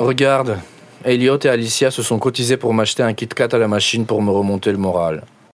Regarde, Elliot et Alicia se sont cotisés pour m'acheter un Kit Kat à la machine pour me remonter le moral.